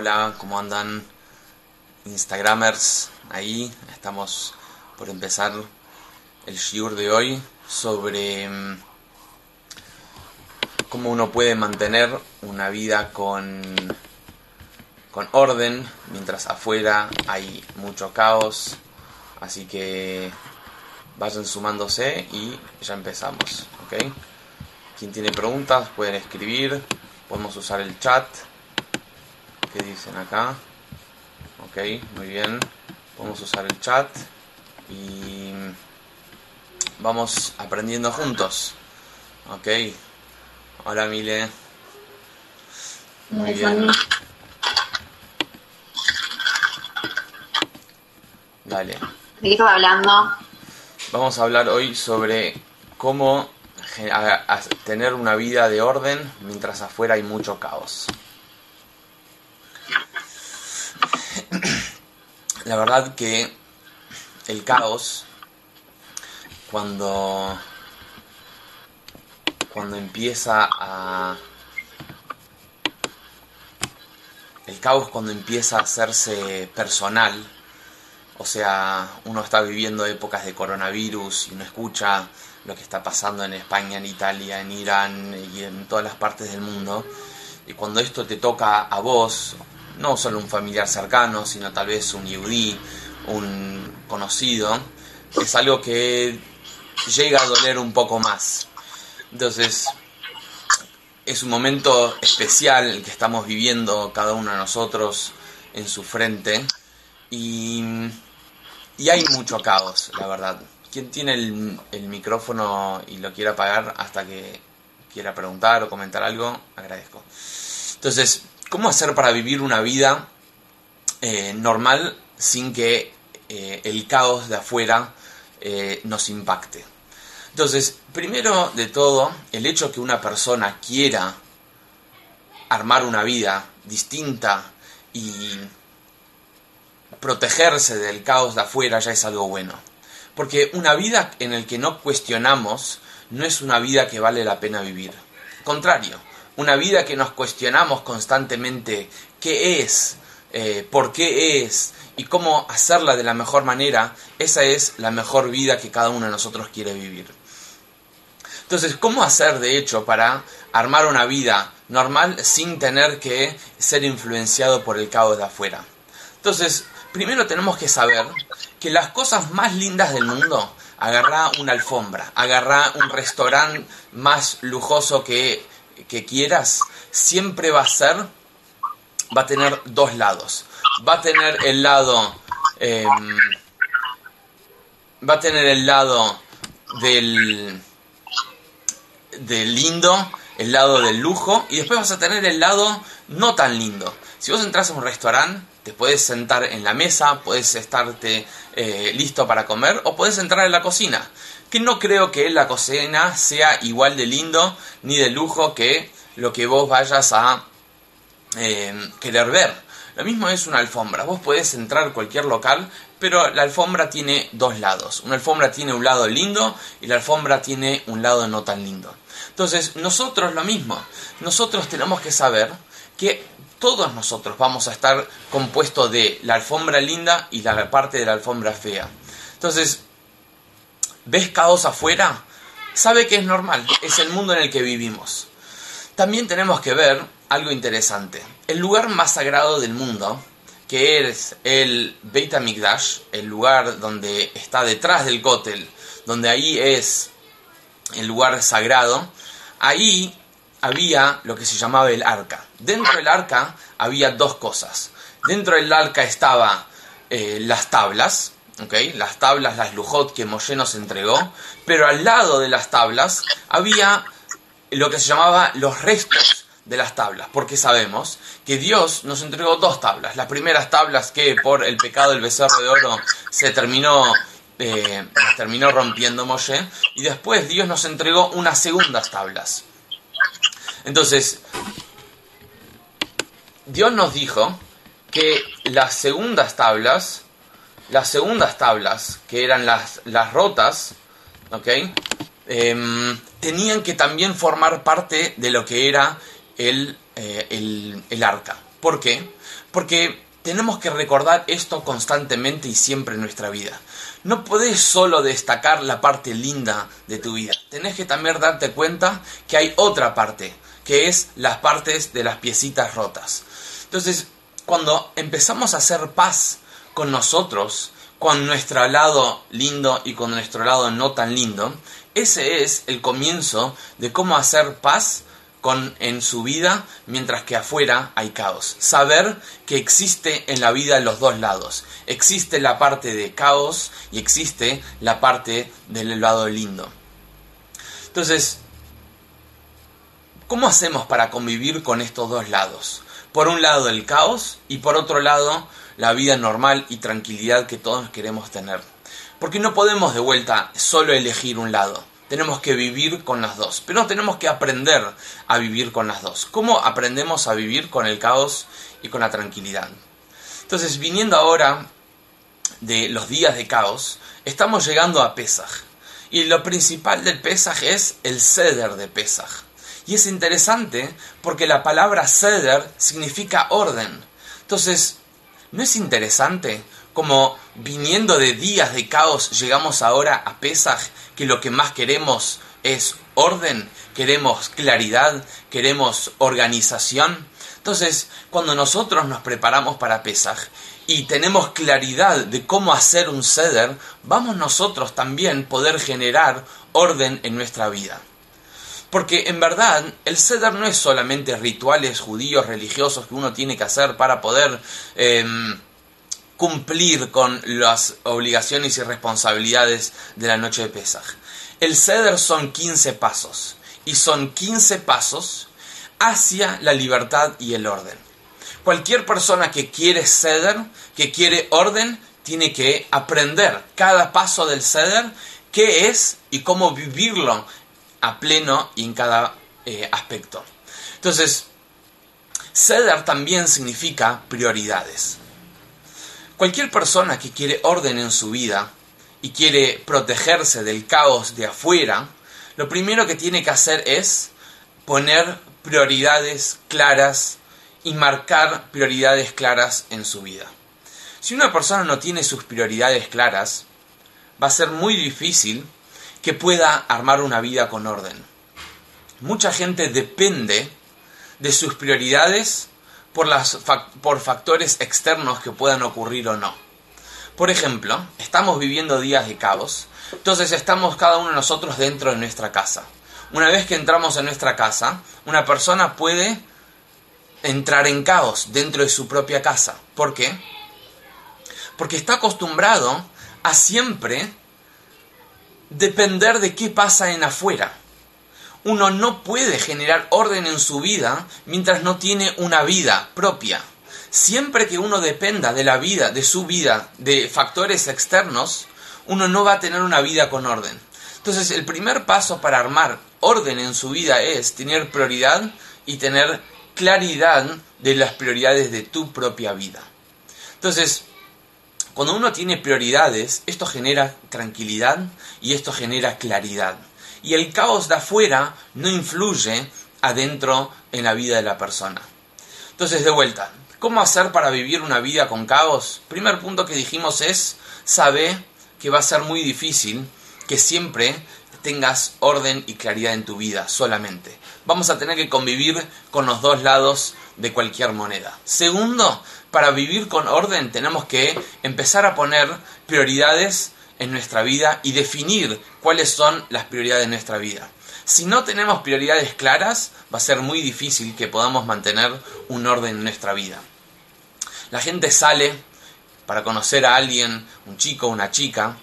Hola, ¿cómo andan Instagramers? Ahí estamos por empezar el shiur de hoy sobre mm, cómo uno puede mantener una vida con, con orden mientras afuera hay mucho caos. Así que vayan sumándose y ya empezamos, ¿ok? Quien tiene preguntas pueden escribir, podemos usar el chat ¿Qué dicen acá? Ok, muy bien. Vamos a usar el chat y vamos aprendiendo juntos. Ok. Hola Mile. Muy bien. Dale. ¿De qué estaba hablando? Vamos a hablar hoy sobre cómo tener una vida de orden mientras afuera hay mucho caos. La verdad que el caos, cuando, cuando empieza a... El caos cuando empieza a hacerse personal, o sea, uno está viviendo épocas de coronavirus y uno escucha lo que está pasando en España, en Italia, en Irán y en todas las partes del mundo. Y cuando esto te toca a vos, no solo un familiar cercano, sino tal vez un yudí, un conocido, es algo que llega a doler un poco más. Entonces, es un momento especial que estamos viviendo cada uno de nosotros en su frente y, y hay mucho caos, la verdad. ¿Quién tiene el, el micrófono y lo quiere apagar hasta que quiera preguntar o comentar algo? Agradezco. Entonces, ¿Cómo hacer para vivir una vida eh, normal sin que eh, el caos de afuera eh, nos impacte? Entonces, primero de todo, el hecho que una persona quiera armar una vida distinta y protegerse del caos de afuera ya es algo bueno. Porque una vida en la que no cuestionamos no es una vida que vale la pena vivir. Contrario, una vida que nos cuestionamos constantemente qué es, eh, por qué es y cómo hacerla de la mejor manera, esa es la mejor vida que cada uno de nosotros quiere vivir. Entonces, ¿cómo hacer de hecho para armar una vida normal sin tener que ser influenciado por el caos de afuera? Entonces, primero tenemos que saber que las cosas más lindas del mundo, agarrá una alfombra, agarrá un restaurante más lujoso que que quieras, siempre va a ser, va a tener dos lados. Va a tener el lado, em, va a tener el lado del, del lindo, el lado del lujo, y después vas a tener el lado no tan lindo. Si vos entras a un restaurante, te puedes sentar en la mesa, puedes estarte eh, listo para comer, o puedes entrar en la cocina que no creo que la cocina sea igual de lindo ni de lujo que lo que vos vayas a eh, querer ver. Lo mismo es una alfombra. Vos podés entrar a cualquier local, pero la alfombra tiene dos lados. Una alfombra tiene un lado lindo y la alfombra tiene un lado no tan lindo. Entonces, nosotros lo mismo. Nosotros tenemos que saber que todos nosotros vamos a estar compuestos de la alfombra linda y la parte de la alfombra fea. Entonces, ves caos afuera, sabe que es normal, es el mundo en el que vivimos. También tenemos que ver algo interesante. El lugar más sagrado del mundo, que es el Beit HaMikdash, el lugar donde está detrás del Kotel, donde ahí es el lugar sagrado, ahí había lo que se llamaba el arca. Dentro del arca había dos cosas. Dentro del arca estaba eh, las tablas, las tablas, las lujot que Moshe nos entregó, pero al lado de las tablas había lo que se llamaba los restos de las tablas, porque sabemos que Dios nos entregó dos tablas. Las primeras tablas que por el pecado del becerro de oro se terminó, eh, terminó rompiendo Moshe, y después Dios nos entregó unas segundas tablas. Entonces, Dios nos dijo que las segundas tablas las segundas tablas, que eran las, las rotas, ¿ok? Em, tenían que también formar parte de lo que era el, eh, el, el, arca. ¿Por qué? Porque tenemos que recordar esto constantemente y siempre en nuestra vida. No podés solo destacar la parte linda de tu vida. Tenés que también darte cuenta que hay otra parte, que es las partes de las piecitas rotas. Entonces, cuando empezamos a hacer paz con nosotros, con nuestro lado lindo y con nuestro lado no tan lindo, ese es el comienzo de cómo hacer paz con, en su vida, mientras que afuera hay caos. Saber que existe en la vida los dos lados. Existe la parte de caos y existe la parte del lado lindo. Entonces, ¿cómo hacemos para convivir con estos dos lados? Por un lado el caos y por otro lado la vida normal y tranquilidad que todos queremos tener. Porque no podemos de vuelta solo elegir un lado tenemos que vivir con las dos, pero tenemos que aprender a vivir con las dos. ¿Cómo aprendemos a vivir con el caos y con la tranquilidad? Entonces, viniendo ahora de los días de caos, estamos llegando a Pesaj. Y lo principal del Pesaj es el ceder de Pesaj. Y es interesante porque la palabra ceder significa orden. Entonces, ¿no es interesante como viniendo de días de caos llegamos ahora a Pesaj, que lo que más queremos es orden, queremos claridad, queremos organización. Entonces, cuando nosotros nos preparamos para Pesaj y tenemos claridad de cómo hacer un ceder, vamos nosotros también poder generar orden en nuestra vida. Porque en verdad el ceder no es solamente rituales judíos religiosos que uno tiene que hacer para poder em, cumplir con las obligaciones y responsabilidades de la noche de Pesaj. El ceder son 15 pasos y son 15 pasos hacia la libertad y el orden. Cualquier persona que quiere ceder, que quiere orden, tiene que aprender cada paso del ceder, qué es y cómo vivirlo a pleno y en cada eh, aspecto. Entonces, ceder también significa prioridades. Cualquier persona que quiere orden en su vida y quiere protegerse del caos de afuera, lo primero que tiene que hacer es poner prioridades claras y marcar prioridades claras en su vida. Si una persona no tiene sus prioridades claras, va a ser muy difícil que pueda armar una vida con orden. Mucha gente depende de sus prioridades por, las, por factores externos que puedan ocurrir o no. Por ejemplo, estamos viviendo días de caos, entonces estamos cada uno de nosotros dentro de nuestra casa. Una vez que entramos en nuestra casa, una persona puede entrar en caos dentro de su propia casa. ¿Por qué? Porque está acostumbrado a siempre depender de qué pasa en afuera uno no puede generar orden en su vida mientras no tiene una vida propia. Siempre que uno dependa de la vida, de su vida, de factores externos, uno no va a tener una vida con orden. Entonces el primer paso para armar orden en su vida es tener prioridad y tener claridad de las prioridades de tu propia vida. Entonces, cuando uno tiene prioridades, esto genera tranquilidad y esto genera claridad y el caos de afuera no influye adentro en la vida de la persona. Entonces, de vuelta, ¿cómo hacer para vivir una vida con caos? Primer punto que dijimos es, sabe que va a ser muy difícil que siempre tengas orden y claridad en tu vida solamente. Vamos a tener que convivir con los dos lados de cualquier moneda. Segundo, para vivir con orden tenemos que empezar a poner prioridades en nuestra vida y definir cuáles son las prioridades de nuestra vida. Si no tenemos prioridades claras, va a ser muy difícil que podamos mantener un orden en nuestra vida. La gente sale para conocer a alguien, un chico una chica,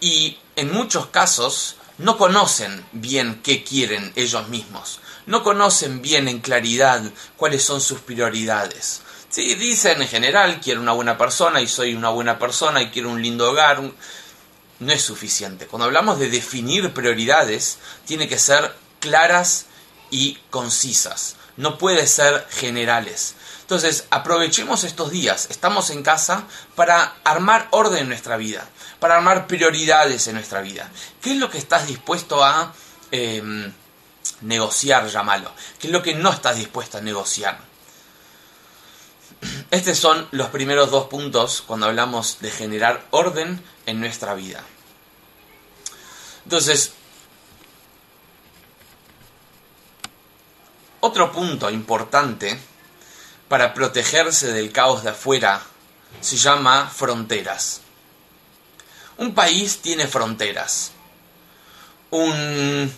y en muchos casos no conocen bien qué quieren ellos mismos, no conocen bien en claridad cuáles son sus prioridades. Sí, dicen en general, quiero una buena persona y soy una buena persona y quiero un lindo hogar, no es suficiente. Cuando hablamos de definir prioridades, tiene que ser claras y concisas. No puede ser generales. Entonces, aprovechemos estos días. Estamos en casa para armar orden en nuestra vida, para armar prioridades en nuestra vida. ¿Qué es lo que estás dispuesto a em, negociar, llámalo? ¿Qué es lo que no estás dispuesto a negociar? Estos son los primeros dos puntos cuando hablamos de generar orden en nuestra vida. Entonces, otro punto importante para protegerse del caos de afuera se llama fronteras. Un país tiene fronteras. Un,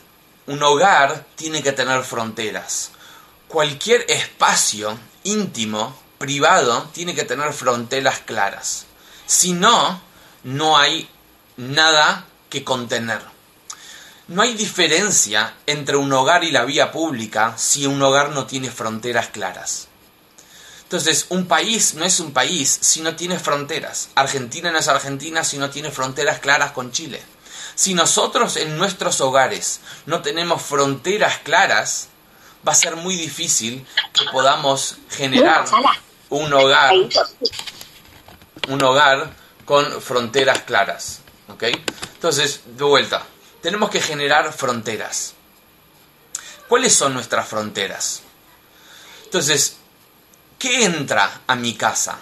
un hogar tiene que tener fronteras. Cualquier espacio íntimo, privado, tiene que tener fronteras claras. Si no, no hay nada que contener. No hay diferencia entre un hogar y la vía pública si un hogar no tiene fronteras claras. Entonces, un país no es un país si no tiene fronteras. Argentina no es Argentina si no tiene fronteras claras con Chile. Si nosotros en nuestros hogares no tenemos fronteras claras, va a ser muy difícil que podamos generar un hogar, un hogar con fronteras claras. ¿Ok? Entonces, de vuelta, tenemos que generar fronteras. ¿Cuáles son nuestras fronteras? Entonces, ¿Qué entra a mi casa?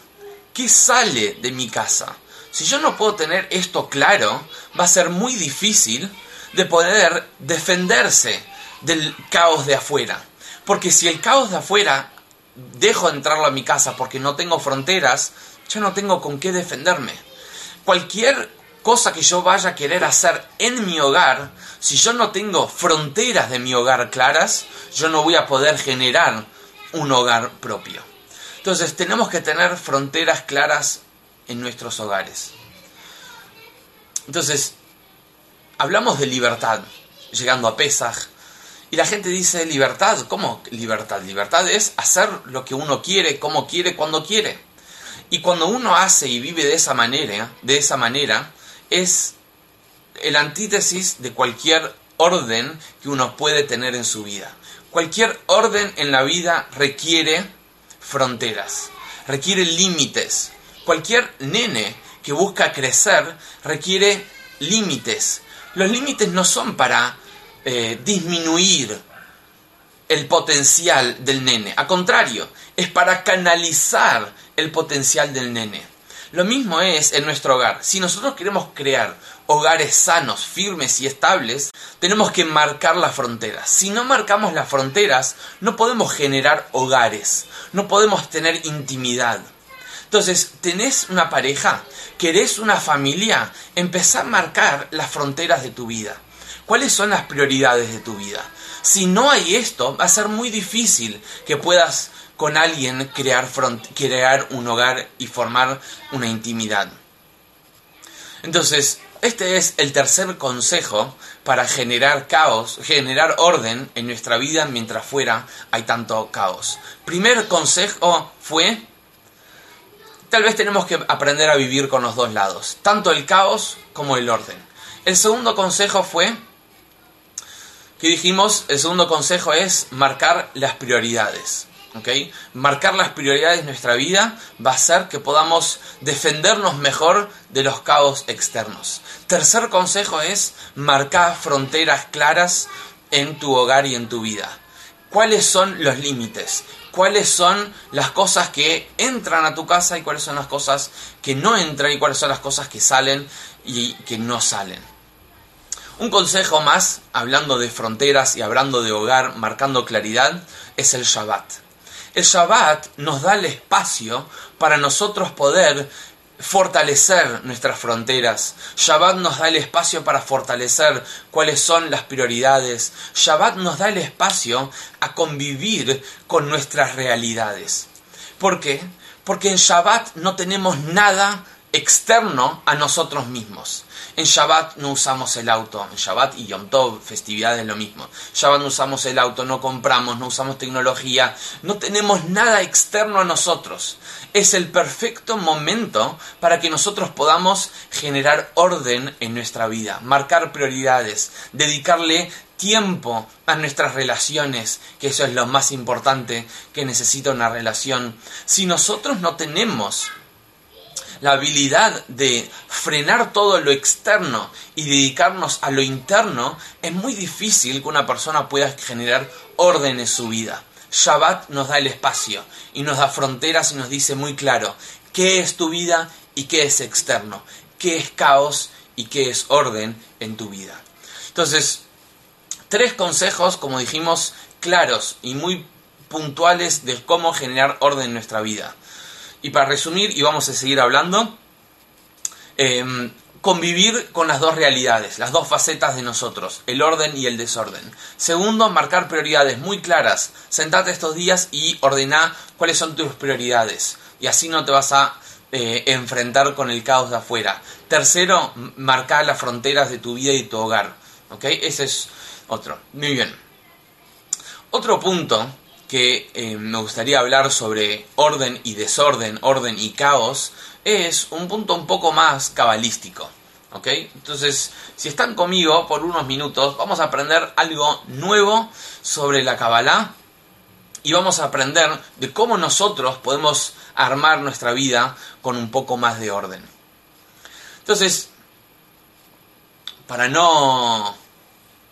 ¿Qué sale de mi casa? Si yo no puedo tener esto claro, va a ser muy difícil de poder defenderse del caos de afuera. Porque si el caos de afuera dejo entrarlo a mi casa porque no tengo fronteras, yo no tengo con qué defenderme. Cualquier cosa que yo vaya a querer hacer en mi hogar, si yo no tengo fronteras de mi hogar claras, yo no voy a poder generar un hogar propio. Entonces tenemos que tener fronteras claras en nuestros hogares. Entonces, hablamos de libertad, llegando a Pesaj, y la gente dice libertad, ¿cómo libertad? Libertad es hacer lo que uno quiere, como quiere, cuando quiere. Y cuando uno hace y vive de esa manera, de esa manera, es el antítesis de cualquier orden que uno puede tener en su vida. Cualquier orden en la vida requiere fronteras, requiere límites. Cualquier nene que busca crecer requiere límites. Los límites no son para eh, disminuir el potencial del nene, a contrario, es para canalizar el potencial del nene. Lo mismo es en nuestro hogar. Si nosotros queremos crear hogares sanos, firmes y estables, tenemos que marcar las fronteras. Si no marcamos las fronteras, no podemos generar hogares, no podemos tener intimidad. Entonces, tenés una pareja, querés una familia, empezá a marcar las fronteras de tu vida. ¿Cuáles son las prioridades de tu vida? Si no hay esto, va a ser muy difícil que puedas con alguien crear, crear un hogar y formar una intimidad. Entonces, este es el tercer consejo para generar caos, generar orden en nuestra vida mientras fuera hay tanto caos. Primer consejo fue, tal vez tenemos que aprender a vivir con los dos lados, tanto el caos como el orden. El segundo consejo fue, que dijimos, el segundo consejo es marcar las prioridades. Marcar las prioridades de nuestra vida va a hacer que podamos defendernos mejor de los caos externos. Tercer consejo es marcar fronteras claras en tu hogar y en tu vida. ¿Cuáles son los límites? ¿Cuáles son las cosas que entran a tu casa y cuáles son las cosas que no entran y cuáles son las cosas que salen y que no salen? Un consejo más, hablando de fronteras y hablando de hogar, marcando claridad, es el Shabbat. El Shabbat nos da el espacio para nosotros poder fortalecer nuestras fronteras. Shabbat nos da el espacio para fortalecer cuáles son las prioridades. Shabbat nos da el espacio a convivir con nuestras realidades. ¿Por qué? Porque en Shabbat no tenemos nada externo a nosotros mismos. En Shabbat no usamos el auto, en Shabbat y Yom Tov, festividades lo mismo. Shabbat no usamos el auto, no compramos, no usamos tecnología, no tenemos nada externo a nosotros. Es el perfecto momento para que nosotros podamos generar orden en nuestra vida, marcar prioridades, dedicarle tiempo a nuestras relaciones, que eso es lo más importante que necesita una relación. Si nosotros no tenemos la habilidad de frenar todo lo externo y dedicarnos a lo interno, es muy difícil que una persona pueda generar orden en su vida. Shabbat nos da el espacio y nos da fronteras y nos dice muy claro qué es tu vida y qué es externo, qué es caos y qué es orden en tu vida. Entonces, tres consejos, como dijimos, claros y muy puntuales de cómo generar orden en nuestra vida. Y para resumir, y vamos a seguir hablando, em, convivir con las dos realidades, las dos facetas de nosotros, el orden y el desorden. Segundo, marcar prioridades muy claras. Sentate estos días y ordena cuáles son tus prioridades. Y así no te vas a eh, enfrentar con el caos de afuera. Tercero, marcar las fronteras de tu vida y tu hogar. ¿Ok? Ese es otro. Muy bien. Otro punto que eh, me gustaría hablar sobre orden y desorden, orden y caos, es un punto un poco más cabalístico. ¿Ok? Entonces, si están conmigo por unos minutos, vamos a aprender algo nuevo sobre la Kabbalah y vamos a aprender de cómo nosotros podemos armar nuestra vida con un poco más de orden. Entonces, para no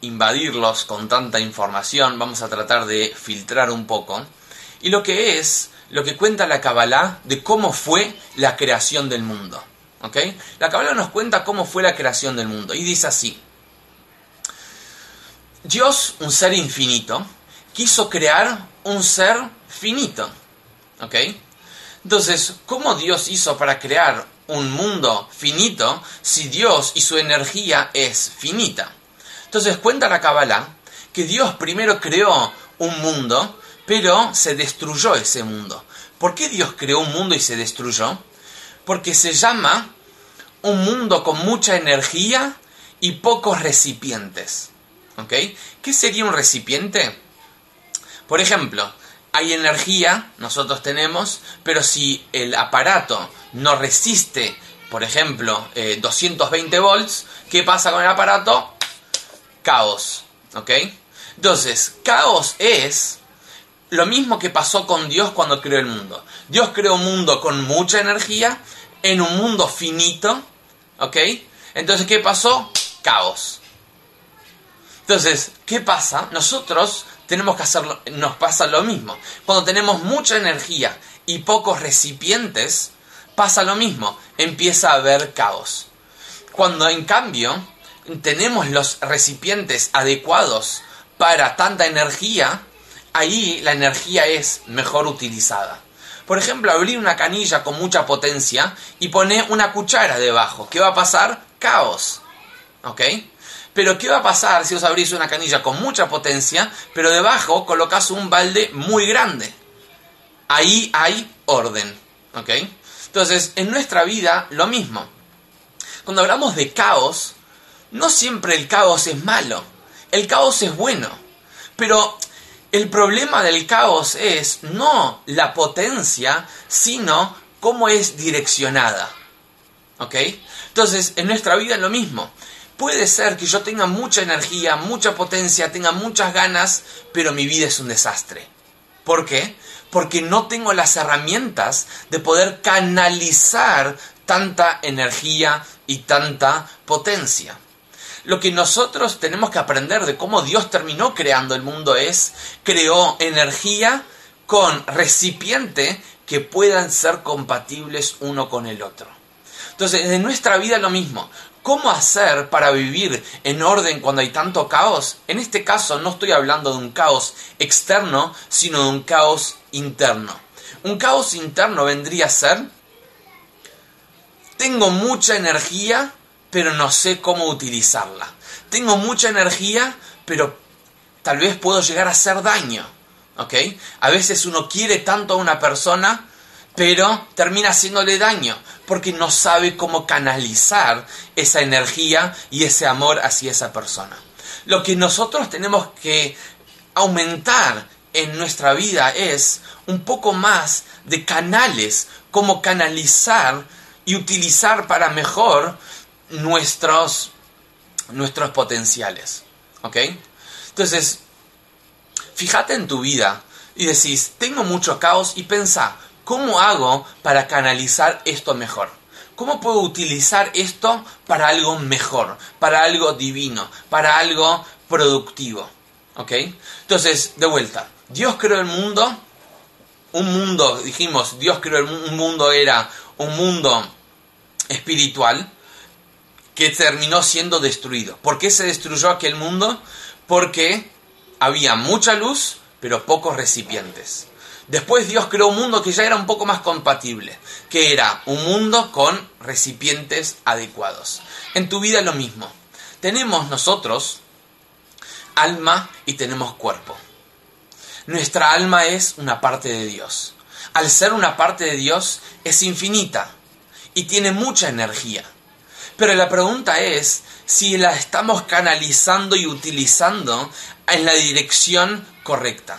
invadirlos con tanta información, vamos a tratar de filtrar un poco. Y lo que es, lo que cuenta la Kabbalah de cómo fue la creación del mundo. ¿Ok? La Kabbalah nos cuenta cómo fue la creación del mundo. Y dice así. Dios, un ser infinito, quiso crear un ser finito. ¿Ok? Entonces, ¿cómo Dios hizo para crear un mundo finito si Dios y su energía es finita? Entonces cuenta la Kabbalah que Dios primero creó un mundo, pero se destruyó ese mundo. ¿Por qué Dios creó un mundo y se destruyó? Porque se llama un mundo con mucha energía y pocos recipientes. ¿Ok? ¿Qué sería un recipiente? Por ejemplo, hay energía, nosotros tenemos, pero si el aparato no resiste, por ejemplo, 220 eh, volts, ¿qué pasa con el aparato? Caos. ¿Ok? Entonces, caos es lo mismo que pasó con Dios cuando creó el mundo. Dios creó un mundo con mucha energía en un mundo finito. ¿Ok? Entonces, ¿qué pasó? Caos. Entonces, ¿qué pasa? Nosotros tenemos que hacerlo, nos pasa lo mismo. Cuando tenemos mucha energía y pocos recipientes, pasa lo mismo, empieza a haber caos. Cuando en cambio tenemos los recipientes adecuados para tanta energía, ahí la energía es mejor utilizada. Por ejemplo, abrir una canilla con mucha potencia y poner una cuchara debajo. ¿Qué va a pasar? Caos. ¿Ok? Pero ¿qué va a pasar si os abrís una canilla con mucha potencia, pero debajo colocas un balde muy grande? Ahí hay orden. ¿Ok? Entonces, en nuestra vida, lo mismo. Cuando hablamos de caos, no siempre el caos es malo, el caos es bueno, pero el problema del caos es no la potencia, sino cómo es direccionada. ¿Ok? Entonces, en nuestra vida es lo mismo. Puede ser que yo tenga mucha energía, mucha potencia, tenga muchas ganas, pero mi vida es un desastre. ¿Por qué? Porque no tengo las herramientas de poder canalizar tanta energía y tanta potencia. Lo que nosotros tenemos que aprender de cómo Dios terminó creando el mundo es, creó energía con recipiente que puedan ser compatibles uno con el otro. Entonces, en nuestra vida lo mismo. ¿Cómo hacer para vivir en orden cuando hay tanto caos? En este caso no estoy hablando de un caos externo, sino de un caos interno. Un caos interno vendría a ser, tengo mucha energía, pero no sé cómo utilizarla. Tengo mucha energía, pero tal vez puedo llegar a hacer daño. ¿Ok? A veces uno quiere tanto a una persona, pero termina haciéndole daño, porque no sabe cómo canalizar esa energía y ese amor hacia esa persona. Lo que nosotros tenemos que aumentar en nuestra vida es un poco más de canales, cómo canalizar y utilizar para mejor nuestros, nuestros potenciales. ¿Ok? Entonces, fíjate en tu vida y decís, tengo mucho caos y pensa, ¿cómo hago para canalizar esto mejor? ¿Cómo puedo utilizar esto para algo mejor, para algo divino, para algo productivo? ¿Ok? Entonces, de vuelta, Dios creó el mundo, un mundo, dijimos, Dios creó el un mundo era un mundo espiritual que terminó siendo destruido. ¿Por qué se destruyó aquel mundo? Porque había mucha luz, pero pocos recipientes. Después Dios creó un mundo que ya era un poco más compatible, que era un mundo con recipientes adecuados. En tu vida lo mismo. Tenemos nosotros alma y tenemos cuerpo. Nuestra alma es una parte de Dios. Al ser una parte de Dios es infinita y tiene mucha energía. Pero la pregunta es si la estamos canalizando y utilizando en la dirección correcta.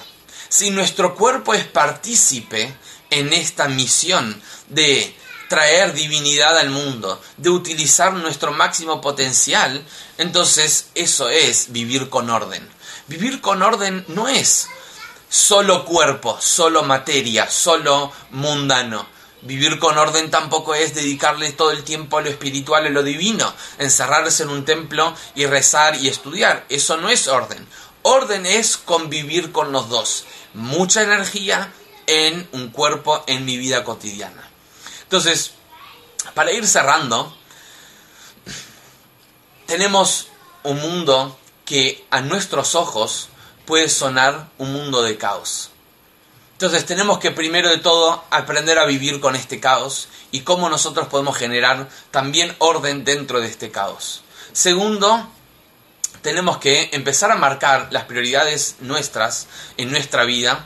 Si nuestro cuerpo es partícipe en esta misión de traer divinidad al mundo, de utilizar nuestro máximo potencial, entonces eso es vivir con orden. Vivir con orden no es solo cuerpo, solo materia, solo mundano. Vivir con orden tampoco es dedicarle todo el tiempo a lo espiritual, a lo divino, encerrarse en un templo y rezar y estudiar. Eso no es orden. Orden es convivir con los dos. Mucha energía en un cuerpo en mi vida cotidiana. Entonces, para ir cerrando, tenemos un mundo que a nuestros ojos puede sonar un mundo de caos. Entonces tenemos que primero de todo aprender a vivir con este caos y cómo nosotros podemos generar también orden dentro de este caos. Segundo, tenemos que empezar a marcar las prioridades nuestras en nuestra vida.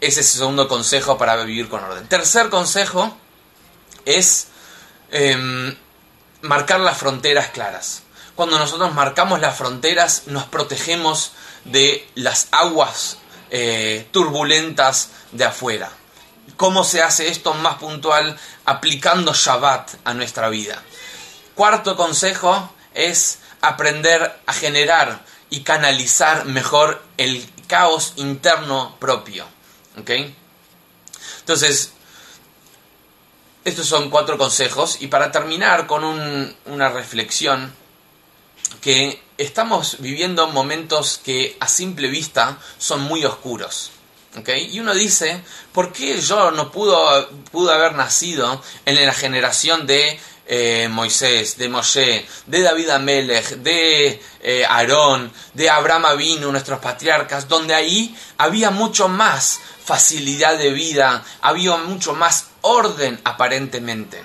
Ese es el segundo consejo para vivir con orden. Tercer consejo es em, marcar las fronteras claras. Cuando nosotros marcamos las fronteras nos protegemos de las aguas eh, turbulentas de afuera. ¿Cómo se hace esto más puntual? Aplicando Shabbat a nuestra vida. Cuarto consejo es aprender a generar y canalizar mejor el caos interno propio. Entonces, estos son cuatro consejos y para terminar con una reflexión que estamos viviendo momentos que a simple vista son muy oscuros. Y uno dice, ¿por qué yo no pudo, pudo haber nacido en la generación de eh, Moisés, de Moshe, de David Amelech, de eh, Aarón, de Abraham Avinu, nuestros patriarcas, donde ahí había mucho más facilidad de vida, había mucho más orden aparentemente?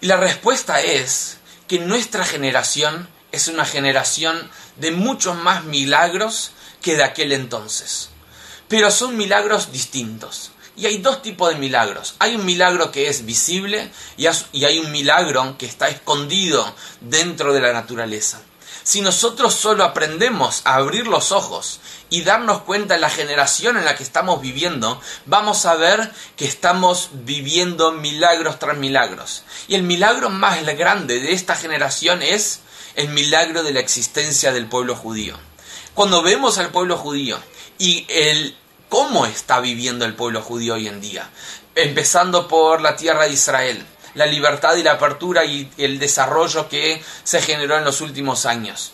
Y la respuesta es que nuestra generación es una generación de muchos más milagros que de aquel entonces. Pero son milagros distintos. Y hay dos tipos de milagros. Hay un milagro que es visible y hay un milagro que está escondido dentro de la naturaleza. Si nosotros solo aprendemos a abrir los ojos y darnos cuenta en la generación en la que estamos viviendo, vamos a ver que estamos viviendo milagros tras milagros. Y el milagro más grande de esta generación es el milagro de la existencia del pueblo judío. Cuando vemos al pueblo judío y el cómo está viviendo el pueblo judío hoy en día, empezando por la tierra de Israel, la libertad y la apertura y el desarrollo que se generó en los últimos años.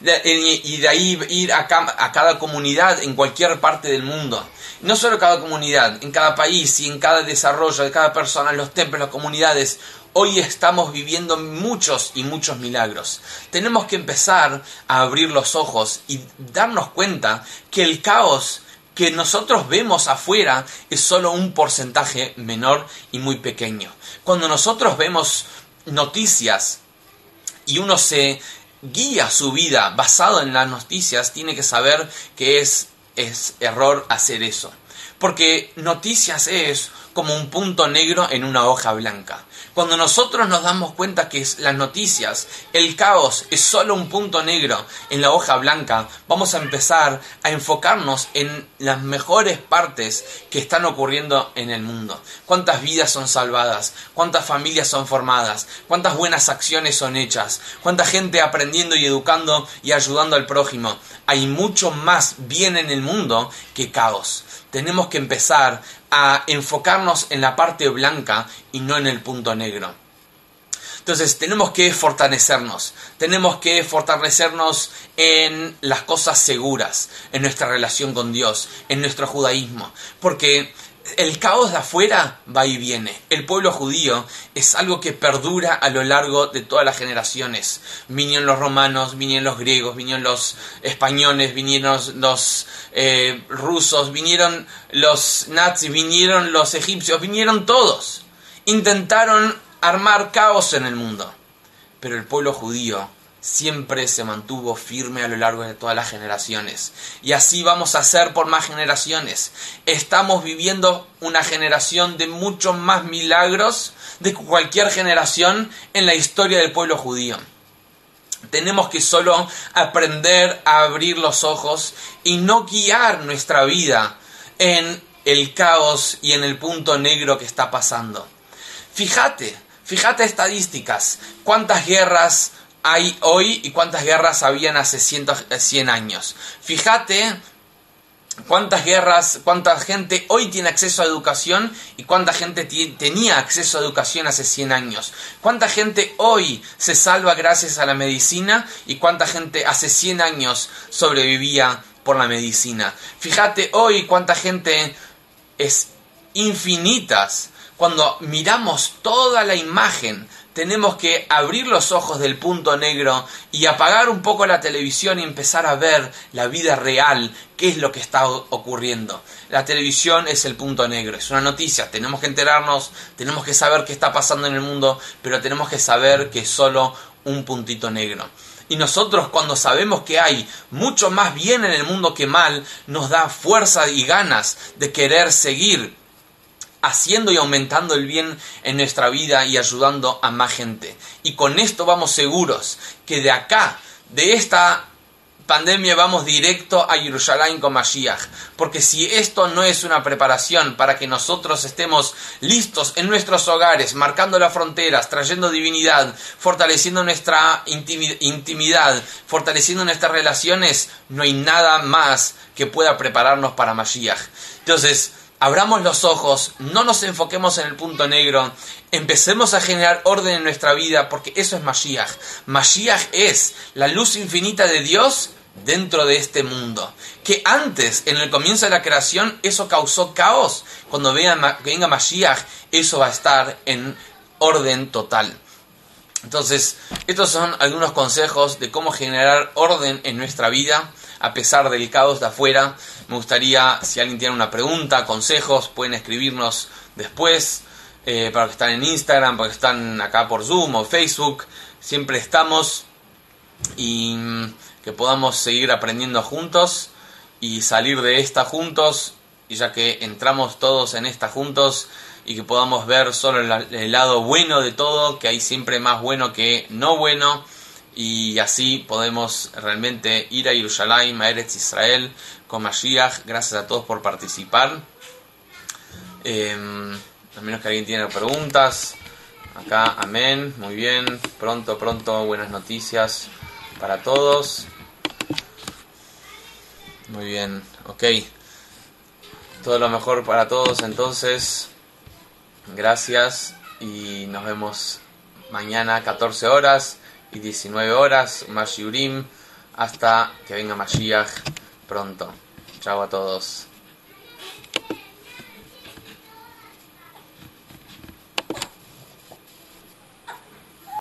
Y de ahí ir a, cada comunidad en cualquier parte del mundo. No solo cada comunidad, en cada país y en cada desarrollo de cada persona, los templos, las comunidades. Hoy estamos viviendo muchos y muchos milagros. Tenemos que empezar a abrir los ojos y darnos cuenta que el caos que nosotros vemos afuera es solo un porcentaje menor y muy pequeño. Cuando nosotros vemos noticias y uno se guía su vida basado en las noticias, tiene que saber que es, es error hacer eso. Porque noticias es como un punto negro en una hoja blanca. Cuando nosotros nos damos cuenta que las noticias, el caos es solo un punto negro en la hoja blanca, vamos a empezar a enfocarnos en las mejores partes que están ocurriendo en el mundo. Cuántas vidas son salvadas, cuántas familias son formadas, cuántas buenas acciones son hechas, cuánta gente aprendiendo y educando y ayudando al prójimo. Hay mucho más bien en el mundo que caos. Tenemos que empezar a enfocarnos en la parte blanca y no en el punto negro. Entonces tenemos que fortalecernos, tenemos que fortalecernos en las cosas seguras, en nuestra relación con Dios, en nuestro judaísmo, porque el caos de afuera va y viene. El pueblo judío es algo que perdura a lo largo de todas las generaciones. Vinieron los romanos, vinieron los griegos, vinieron los españoles, vinieron los eh, rusos, vinieron los nazis, vinieron los egipcios, vinieron todos. Intentaron armar caos en el mundo. Pero el pueblo judío siempre se mantuvo firme a lo largo de todas las generaciones. Y así vamos a hacer por más generaciones. Estamos viviendo una generación de muchos más milagros de cualquier generación en la historia del pueblo judío. Tenemos que solo aprender a abrir los ojos y no guiar nuestra vida en el caos y en el punto negro que está pasando. Fíjate, fíjate estadísticas, cuántas guerras hay hoy y cuántas guerras habían hace 100 eh, años. Fíjate cuántas guerras, cuánta gente hoy tiene acceso a educación y cuánta gente tenía acceso a educación hace 100 años. Cuánta gente hoy se salva gracias a la medicina y cuánta gente hace 100 años sobrevivía por la medicina. Fíjate hoy cuánta gente es infinitas cuando miramos toda la imagen tenemos que abrir los ojos del punto negro y apagar un poco la televisión y empezar a ver la vida real, qué es lo que está ocurriendo. La televisión es el punto negro, es una noticia, tenemos que enterarnos, tenemos que saber qué está pasando en el mundo, pero tenemos que saber que es solo un puntito negro. Y nosotros cuando sabemos que hay mucho más bien en el mundo que mal, nos da fuerza y ganas de querer seguir haciendo y aumentando el bien en nuestra vida y ayudando a más gente. Y con esto vamos seguros que de acá, de esta pandemia, vamos directo a Jerusalén con Mashiach. Porque si esto no es una preparación para que nosotros estemos listos en nuestros hogares, marcando las fronteras, trayendo divinidad, fortaleciendo nuestra intimidad, fortaleciendo nuestras relaciones, no hay nada más que pueda prepararnos para Mashiach. Entonces, abramos los ojos, no nos enfoquemos en el punto negro, empecemos a generar orden en nuestra vida, porque eso es Mashiach. Mashiach es la luz infinita de Dios dentro de este mundo. Que antes, en el comienzo de la creación, eso causó caos. Cuando venga, Mashiach, eso va a estar en orden total. Entonces, estos son algunos consejos de cómo generar orden en nuestra vida a pesar del caos de afuera. Me gustaría, si alguien tiene una pregunta, consejos, pueden escribirnos después, eh, para que están en Instagram, para que están acá por Zoom o Facebook. Siempre estamos y mm, que podamos seguir aprendiendo juntos y salir de esta juntos, y ya que entramos todos en esta juntos, y que podamos ver solo el, lado bueno de todo, que hay siempre más bueno que no bueno y así podemos realmente ir a Jerusalén, a Eretz Israel con Mashiach. Gracias a todos por participar. Eh, a menos que alguien tiene preguntas. Acá, amén. Muy bien. Pronto, pronto, buenas noticias para todos. Muy bien, ok. Todo lo mejor para todos entonces. Gracias y nos vemos mañana 14 horas y 19 horas, más hasta que venga Mashiach pronto. Chao a todos.